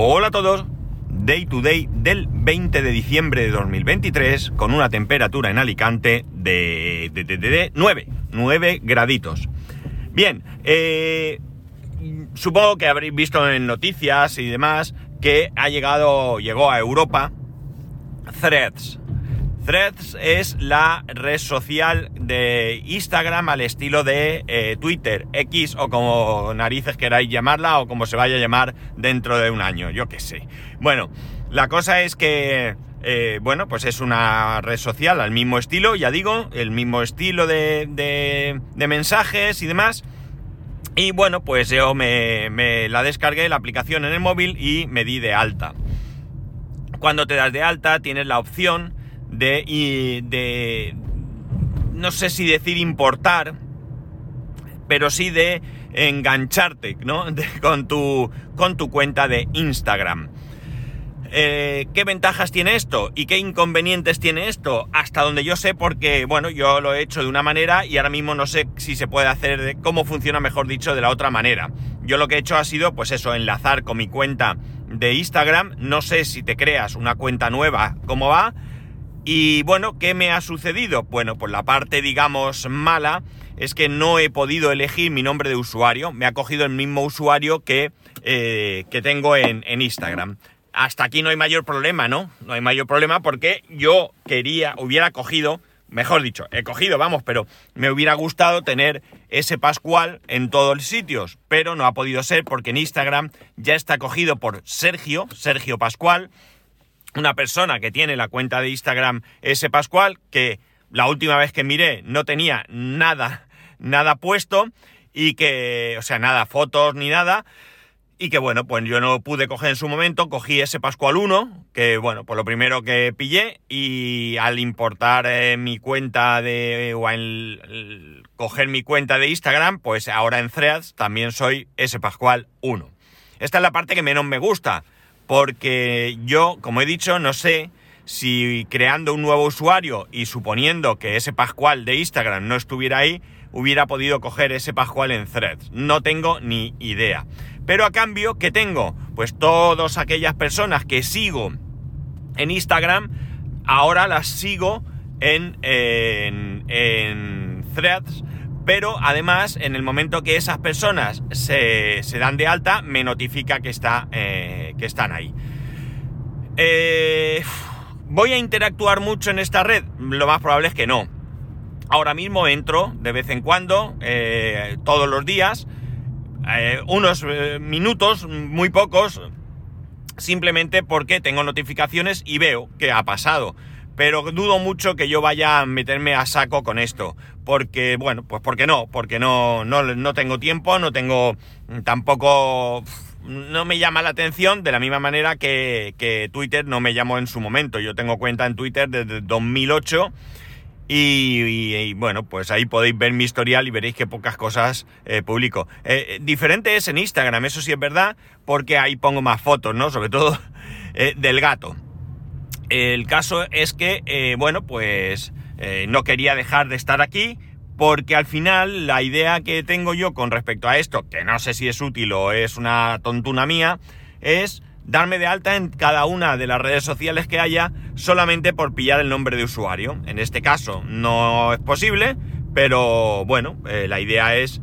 Hola a todos. Day to day del 20 de diciembre de 2023 con una temperatura en Alicante de, de, de, de 9, 9 graditos. Bien, eh, supongo que habréis visto en noticias y demás que ha llegado, llegó a Europa Threads. Threads es la red social de Instagram al estilo de eh, Twitter, X o como narices queráis llamarla o como se vaya a llamar dentro de un año, yo qué sé. Bueno, la cosa es que, eh, bueno, pues es una red social al mismo estilo, ya digo, el mismo estilo de, mensajes y demás. Y bueno, pues yo me, me la descargué, la aplicación en el móvil y me di de alta. Cuando te das de alta tienes la opción de, de no sé si decir importar, pero sí de engancharte, ¿no? Con, tu, con tu cuenta de Instagram. Eh, ¿Qué ventajas tiene esto? ¿Y qué inconvenientes tiene esto? Hasta donde yo sé, porque, bueno, yo lo he hecho de una manera y ahora mismo no sé si se puede hacer, de, cómo funciona, mejor dicho, de la otra manera. Yo lo que he hecho ha sido, pues eso, enlazar con mi cuenta de Instagram. No sé si te creas una cuenta nueva, cómo va. Y bueno, ¿qué me ha sucedido? Bueno, pues la parte, digamos, mala es que no he podido elegir mi nombre de usuario. Me ha cogido el mismo usuario que, eh, que tengo en, en Instagram hasta aquí no hay mayor problema, ¿no? No hay mayor problema porque yo quería, hubiera cogido, mejor dicho, he cogido, vamos, pero me hubiera gustado tener ese Pascual en todos los sitios, pero no ha podido ser porque en Instagram ya está cogido por Sergio, Sergio Pascual, una persona que tiene la cuenta de Instagram ese Pascual, que la última vez que miré no tenía nada, nada puesto y que, o sea, nada, fotos ni nada, y que bueno, pues yo no pude coger en su momento, cogí ese Pascual 1, que bueno, pues lo primero que pillé y al importar eh, mi cuenta de, o el, coger mi cuenta de Instagram, pues ahora en Threads también soy ese Pascual 1. Esta es la parte que menos me gusta, porque yo, como he dicho, no sé si creando un nuevo usuario y suponiendo que ese Pascual de Instagram no estuviera ahí, hubiera podido coger ese Pascual en Threads. No tengo ni idea. Pero a cambio, ¿qué tengo? Pues todas aquellas personas que sigo en Instagram, ahora las sigo en, en, en Threads, pero además en el momento que esas personas se, dan de alta, me notifica que, está, eh, que están ahí. Eh, ¿Voy a interactuar mucho en esta red? Lo más probable es que no. Ahora mismo entro de vez en cuando, eh, todos los días, unos minutos, muy pocos, simplemente porque tengo notificaciones y veo que ha pasado. Pero dudo mucho que yo vaya a meterme a saco con esto. Porque, bueno, pues porque no, porque no, no, no tengo tiempo, no tengo tampoco... No me llama la atención de la misma manera que, que Twitter no me llamó en su momento. Yo tengo cuenta en Twitter desde 2008 y, bueno, pues ahí podéis ver mi historial y veréis que pocas cosas eh, publico. Eh, diferente es en Instagram, eso sí es verdad, porque ahí pongo más fotos, ¿no? Sobre todo eh, del gato. El caso es que, eh, bueno, pues eh, no quería dejar de estar aquí porque al final la idea que tengo yo con respecto a esto, que no sé si es útil o es una tontuna mía, es darme de alta en cada una de las redes sociales que haya solamente por pillar el nombre de usuario. En este caso no es posible, pero bueno, eh, la idea es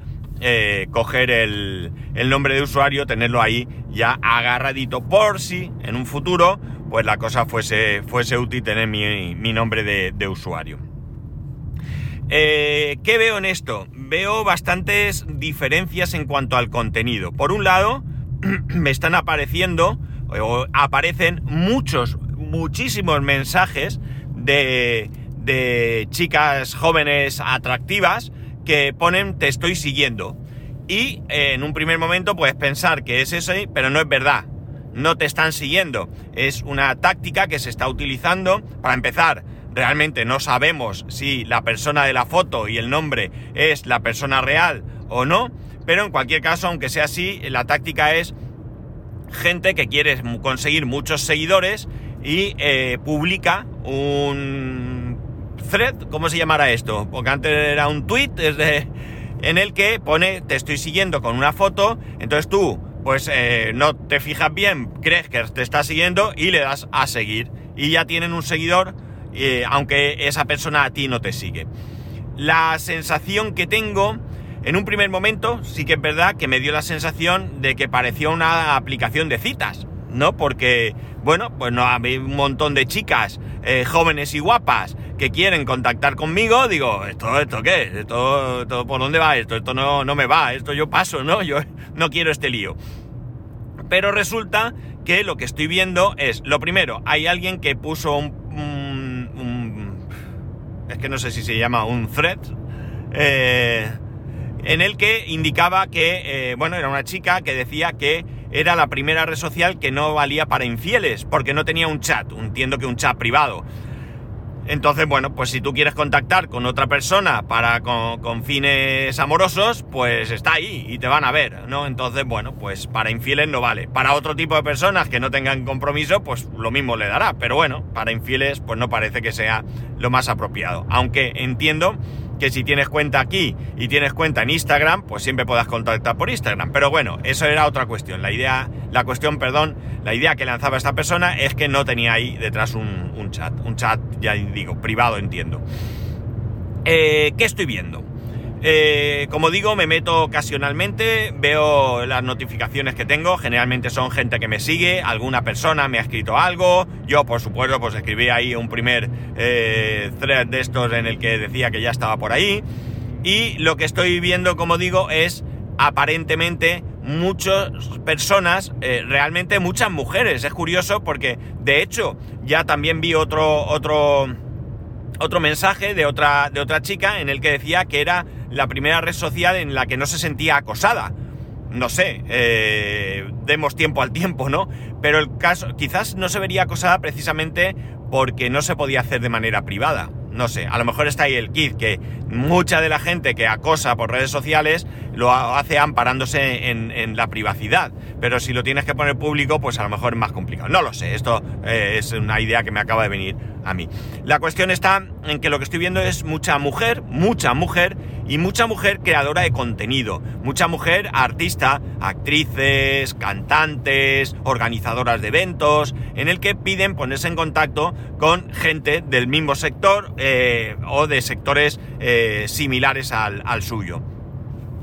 coger el, el, nombre de usuario, tenerlo ahí ya agarradito por si en un futuro pues la cosa fuese, fuese útil tener mi, mi nombre de, de usuario. Eh, ¿Qué veo en esto? Veo bastantes diferencias en cuanto al contenido. Por un lado, me están apareciendo o aparecen muchos, muchísimos mensajes de, de chicas jóvenes atractivas que ponen te estoy siguiendo. Y eh, en un primer momento puedes pensar que es ese, pero no es verdad. No te están siguiendo. Es una táctica que se está utilizando para empezar. Realmente no sabemos si la persona de la foto y el nombre es la persona real o no. Pero en cualquier caso, aunque sea así, la táctica es gente que quiere conseguir muchos seguidores y eh, publica un thread, ¿cómo se llamará esto? Porque antes era un tweet en el que pone te estoy siguiendo con una foto, entonces tú pues eh, no te fijas bien, crees que te está siguiendo y le das a seguir. Y ya tienen un seguidor, eh, aunque esa persona a ti no te sigue. La sensación que tengo, en un primer momento, sí que es verdad que me dio la sensación de que parecía una aplicación de citas, ¿no? Porque, bueno, pues no hay un montón de chicas eh, jóvenes y guapas que quieren contactar conmigo, digo, ¿esto, esto qué? ¿Esto, por dónde va esto? Esto no, no me va, esto yo paso, ¿no? Yo no quiero este lío. Pero resulta que lo que estoy viendo es, lo primero, hay alguien que puso un... es que no sé si se llama un thread, eh, en el que indicaba que, eh, bueno, era una chica que decía que era la primera red social que no valía para infieles, porque no tenía un chat, entiendo que un chat privado. Entonces, bueno, pues si tú quieres contactar con otra persona para con, fines amorosos, pues está ahí y te van a ver, ¿no? Entonces, bueno, pues para infieles no vale. Para otro tipo de personas que no tengan compromiso, pues lo mismo le dará. Pero bueno, para infieles, pues no parece que sea lo más apropiado. Aunque entiendo que si tienes cuenta aquí y tienes cuenta en Instagram, pues siempre puedas contactar por Instagram. Pero bueno, eso era otra cuestión. La idea, la cuestión, perdón, la idea que lanzaba esta persona es que no tenía ahí detrás un, chat. Un chat, ya digo, privado, entiendo. Eh, ¿Qué estoy viendo? Eh, como digo, me meto ocasionalmente, veo las notificaciones que tengo, generalmente son gente que me sigue, alguna persona me ha escrito algo, yo por supuesto pues escribí ahí un primer eh, thread de estos en el que decía que ya estaba por ahí, y lo que estoy viendo, como digo, es aparentemente muchas personas, eh, realmente muchas mujeres, es curioso porque de hecho ya también vi otro, otro, otro mensaje de otra, de otra chica en el que decía que era la primera red social en la que no se sentía acosada. No sé, eh, demos tiempo al tiempo, ¿no? Pero el caso, quizás no se vería acosada precisamente porque no se podía hacer de manera privada. No sé, a lo mejor está ahí el kit, que mucha de la gente que acosa por redes sociales lo hace amparándose en, la privacidad. Pero si lo tienes que poner público, pues a lo mejor es más complicado. No lo sé, esto eh, es una idea que me acaba de venir a mí. La cuestión está en que lo que estoy viendo es mucha mujer, mucha mujer y mucha mujer creadora de contenido. Mucha mujer artista, actrices, cantantes, organizadoras de eventos, en el que piden ponerse en contacto con gente del mismo sector eh, o de sectores eh, similares al, suyo.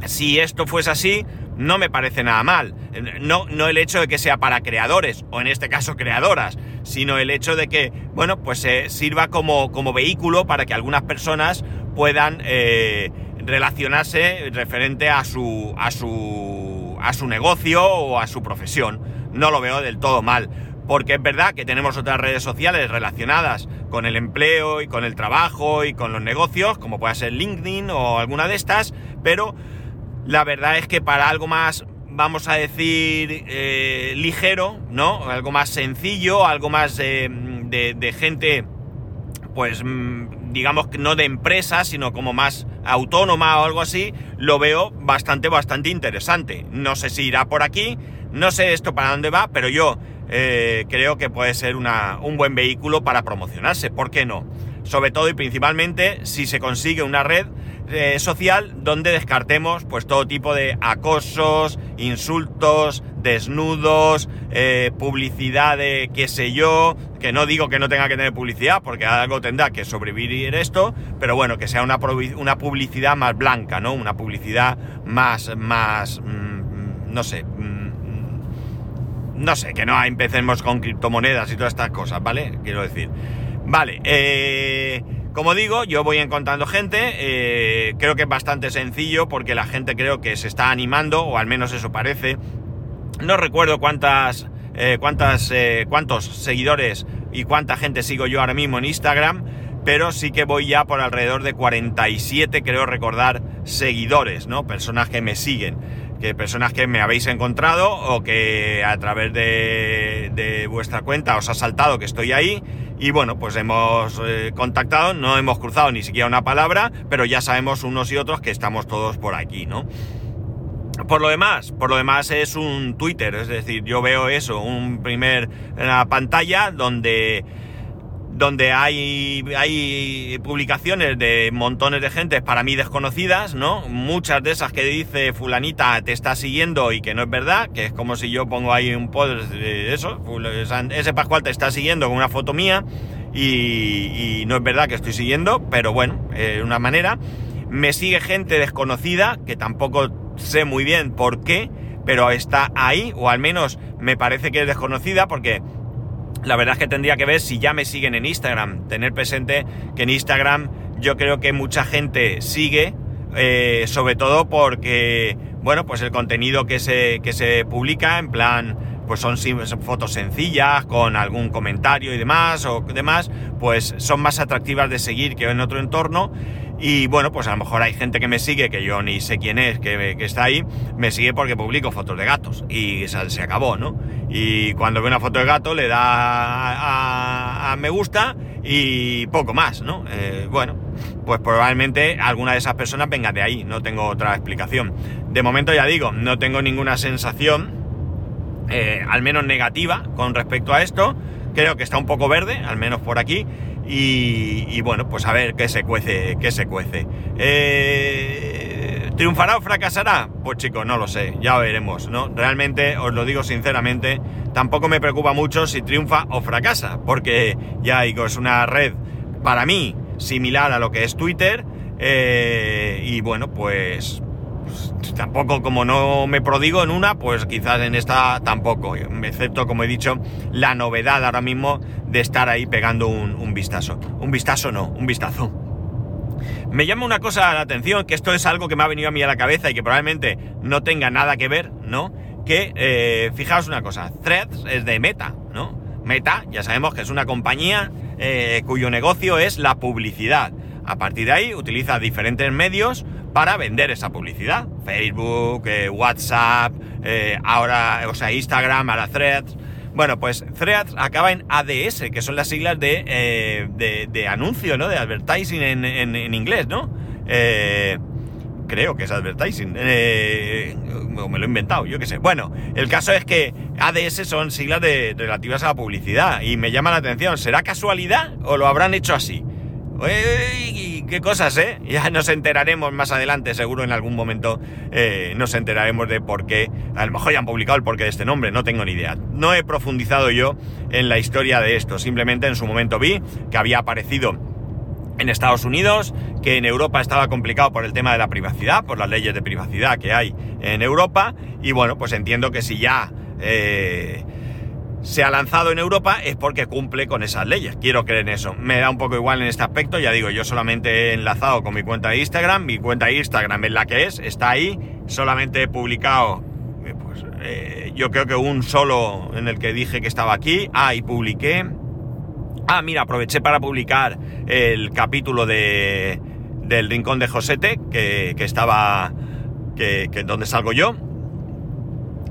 Si esto fuese así, no me parece nada mal. No, no el hecho de que sea para creadores, o en este caso creadoras, sino el hecho de que, bueno, pues eh, sirva como, como, vehículo para que algunas personas puedan relacionarse referente a su, a su, a su negocio o a su profesión. No lo veo del todo mal porque es verdad que tenemos otras redes sociales relacionadas con el empleo y con el trabajo y con los negocios, como puede ser LinkedIn o alguna de estas, pero la verdad es que para algo más, vamos a decir, eh, ligero, ¿no? Algo más sencillo, algo más de, gente, pues mm, digamos que no de empresa, sino como más autónoma o algo así, lo veo bastante, bastante interesante. No sé si irá por aquí, no sé esto para dónde va, pero yo eh, creo que puede ser un buen vehículo para promocionarse, ¿por qué no? Sobre todo y principalmente si se consigue una red eh, social donde descartemos pues todo tipo de acosos, insultos, desnudos, eh, publicidad de qué sé yo, que no digo que no tenga que tener publicidad, porque algo tendrá que sobrevivir esto, pero bueno, que sea una, una publicidad más blanca, ¿no? Una publicidad más, más, mm, no sé, mm, no sé, que no empecemos con criptomonedas y todas estas cosas, ¿vale? Quiero decir. Vale, eh, como digo, yo voy encontrando gente, eh, creo que es bastante sencillo porque la gente creo que se está animando, o al menos eso parece. No recuerdo cuántas, eh, cuántas, cuántos seguidores y cuánta gente sigo yo ahora mismo en Instagram, pero sí que voy ya por alrededor de 47, creo recordar, seguidores, ¿no? Personas que me siguen que personas que me habéis encontrado o que a través de, vuestra cuenta os ha saltado que estoy ahí y bueno, pues hemos eh, contactado, no hemos cruzado ni siquiera una palabra, pero ya sabemos unos y otros que estamos todos por aquí, ¿no? Por lo demás, por lo demás es un Twitter, es decir, yo veo eso, un primer pantalla donde donde hay, hay publicaciones de montones de gente para mí desconocidas, ¿no? Muchas de esas que dice fulanita te está siguiendo y que no es verdad, que es como si yo pongo ahí un post de eso, ese Pascual te está siguiendo con una foto mía y, no es verdad que estoy siguiendo, pero bueno, de una manera. Me sigue gente desconocida, que tampoco sé muy bien por qué, pero está ahí, o al menos me parece que es desconocida porque la verdad es que tendría que ver si ya me siguen en Instagram. Tener presente que en Instagram yo creo que mucha gente sigue, eh, sobre todo porque, bueno, pues el contenido que se, que se publica, en plan, pues son, fotos sencillas, con algún comentario y demás, o demás, pues son más atractivas de seguir que en otro entorno. Y bueno, pues a lo mejor hay gente que me sigue, que yo ni sé quién es, que, está ahí, me sigue porque publico fotos de gatos. Y se, acabó, ¿no? Y cuando ve una foto de gato le da a, me gusta y poco más, ¿no? Eh, bueno, pues probablemente alguna de esas personas venga de ahí, no tengo otra explicación. De momento ya digo, no tengo ninguna sensación, eh, al menos negativa, con respecto a esto. Creo que está un poco verde, al menos por aquí. Y, bueno, pues a ver qué se cuece, qué se cuece. Eh, ¿Triunfará o fracasará? Pues chicos, no lo sé, ya veremos, ¿no? Realmente, os lo digo sinceramente, tampoco me preocupa mucho si triunfa o fracasa, porque ya digo, es una red para mí similar a lo que es Twitter, eh, y bueno, pues tampoco como no me prodigo en una, pues quizás en esta tampoco, excepto como he dicho, la novedad ahora mismo de estar ahí pegando un, vistazo. Un vistazo no, un vistazo. Me llama una cosa la atención, que esto es algo que me ha venido a mí a la cabeza y que probablemente no tenga nada que ver, ¿no? Que, eh, fijaos una cosa, Threads es de Meta, ¿no? Meta, ya sabemos que es una compañía eh, cuyo negocio es la publicidad. A partir de ahí utiliza diferentes medios para vender esa publicidad. Facebook, eh, WhatsApp, eh, ahora, o sea, Instagram, ahora Threads. Bueno, pues Threads acaba en ADS, que son las siglas de, eh, de, anuncio, ¿no? De advertising en, inglés, ¿no? creo que es advertising. o me lo he inventado, yo qué sé. Bueno, el caso es que ADS son siglas de, relativas a la publicidad y me llama la atención. ¿Será casualidad o lo habrán hecho así? Qué cosas, ¿eh? Ya nos enteraremos más adelante, seguro en algún momento eh, nos enteraremos de por qué. A lo mejor ya han publicado el porqué de este nombre, no tengo ni idea. No he profundizado yo en la historia de esto, simplemente en su momento vi que había aparecido en Estados Unidos, que en Europa estaba complicado por el tema de la privacidad, por las leyes de privacidad que hay en Europa, y bueno, pues entiendo que si ya... Eh, se ha lanzado en Europa es porque cumple con esas leyes. Quiero creer en eso. Me da un poco igual en este aspecto. Ya digo, yo solamente he enlazado con mi cuenta de Instagram. Mi cuenta de Instagram es la que es, está ahí. Solamente he publicado, eh, pues, eh, yo creo que un solo en el que dije que estaba aquí. Ah, y publiqué. Ah, mira, aproveché para publicar el capítulo de, del Rincón de Josete, que, estaba, que, que salgo yo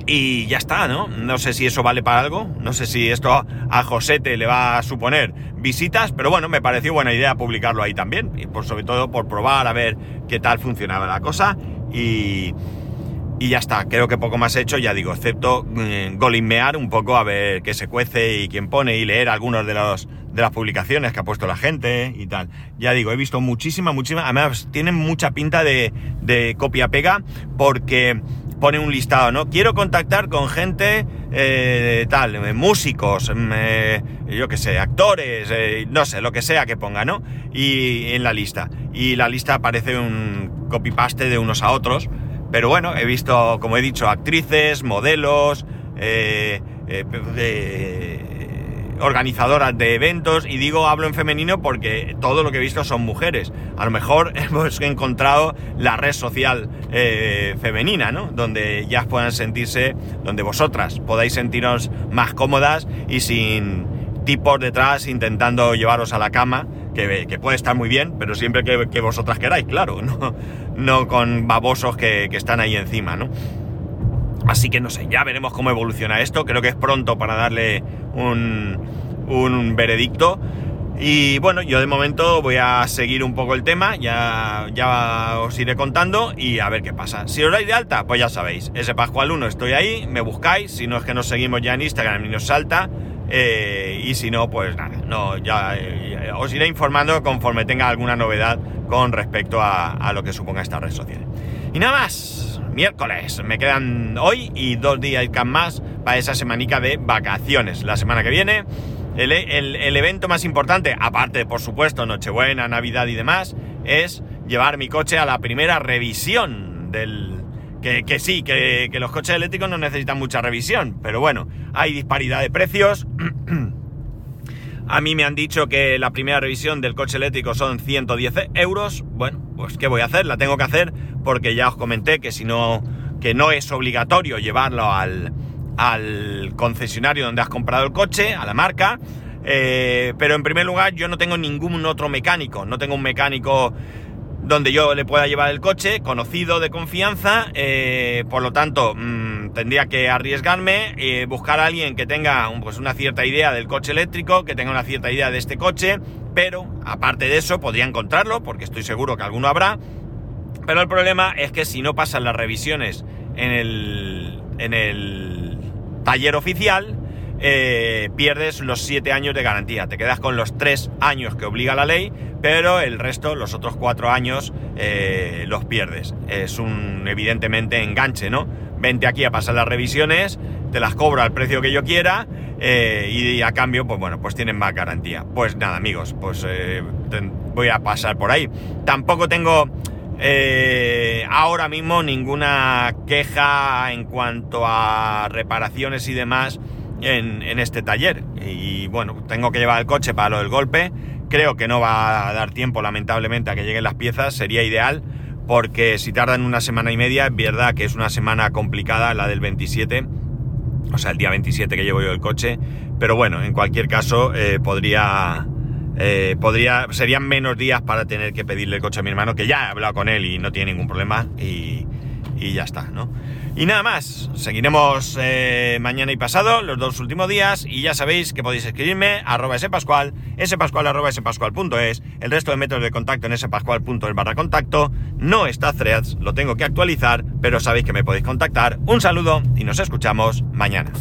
y ya está, ¿no? No sé si eso vale para algo, no sé si esto a Josete le va a suponer visitas, pero bueno, me pareció buena idea publicarlo ahí también, y por sobre todo por probar a ver qué tal funcionaba la cosa y, y ya está, creo que poco más he hecho, ya digo, excepto golinmear un poco a ver qué se cuece y quién pone y leer algunos de los de las publicaciones que ha puesto la gente y tal. Ya digo, he visto muchísima, muchísima, además tienen mucha pinta de, de copia-pega porque pone un listado, ¿no? Quiero contactar con gente eh, tal, eh, músicos, mm, eh, yo qué sé, actores, no sé, lo que sea que ponga, ¿no? Y en la lista. Y la lista aparece un copy-paste de unos a otros. Pero bueno, he visto, como he dicho, actrices, modelos, eh, organizadoras de eventos, y digo hablo en femenino porque todo lo que he visto son mujeres. A lo mejor hemos encontrado la red social eh, femenina, ¿no? Donde ya puedan sentirse, donde vosotras podáis sentiros más cómodas y sin tipos detrás intentando llevaros a la cama, que, puede estar muy bien, pero siempre que, vosotras queráis, claro, no, no con babosos que, que están ahí encima, ¿no? Así que no sé, ya veremos cómo evoluciona esto. Creo que es pronto para darle un, un veredicto. Y bueno, yo de momento voy a seguir un poco el tema, ya, ya os iré contando y a ver qué pasa. Si os dais de alta, pues ya sabéis, ese Pascual 1 estoy ahí, me buscáis, si no es que nos seguimos ya en Instagram y nos salta, Eh, y si no, pues nada, no, ya eh, os iré informando conforme tenga alguna novedad con respecto a, lo que suponga esta red social. Y nada más, miércoles, me quedan hoy y dos días más para esa semanica de vacaciones. La semana que viene, el, el evento más importante, aparte por supuesto Nochebuena, Navidad y demás, es llevar mi coche a la primera revisión del, que, sí, que, los coches eléctricos no necesitan mucha revisión, pero bueno, hay disparidad de precios. A mí me han dicho que la primera revisión del coche eléctrico son 110 euros. Bueno, pues ¿qué voy a hacer? La tengo que hacer porque ya os comenté que si no, que no es obligatorio llevarlo al, al concesionario donde has comprado el coche, a la marca. Eh, pero en primer lugar, yo no tengo ningún otro mecánico. No tengo un mecánico donde yo le pueda llevar el coche, conocido de confianza, eh, por lo tanto mm, tendría que arriesgarme, eh, buscar a alguien que tenga pues, una cierta idea del coche eléctrico, que tenga una cierta idea de este coche, pero aparte de eso podría encontrarlo, porque estoy seguro que alguno habrá, pero el problema es que si no pasan las revisiones en el, en el taller oficial, eh, pierdes los 7 años de garantía. Te quedas con los 3 años que obliga la ley, pero el resto, los otros 4 años, eh, los pierdes. Es un, evidentemente, enganche, ¿no? Vente aquí a pasar las revisiones, te las cobro al precio que yo quiera eh, y a cambio, pues bueno, pues tienen más garantía. Pues nada, amigos, pues voy a pasar por ahí. Tampoco tengo... ahora mismo ninguna queja en cuanto a reparaciones y demás en, este taller. Y bueno, tengo que llevar el coche para lo del golpe. Creo que no va a dar tiempo, lamentablemente, a que lleguen las piezas. Sería ideal, porque si tardan una semana y media, es verdad que es una semana complicada la del 27. O sea, el día 27 que llevo yo el coche. Pero bueno, en cualquier caso, eh, podría. Eh, podría. Serían menos días para tener que pedirle el coche a mi hermano, que ya he hablado con él y no tiene ningún problema. Y, y ya está, ¿no? Y nada más, seguiremos eh, mañana y pasado, los dos últimos días, y ya sabéis que podéis escribirme arroba spascual, spascual arroba spascual.es, el resto de métodos de contacto en spascual.es barra contacto, no está threads, lo tengo que actualizar, pero sabéis que me podéis contactar. Un saludo y nos escuchamos mañana.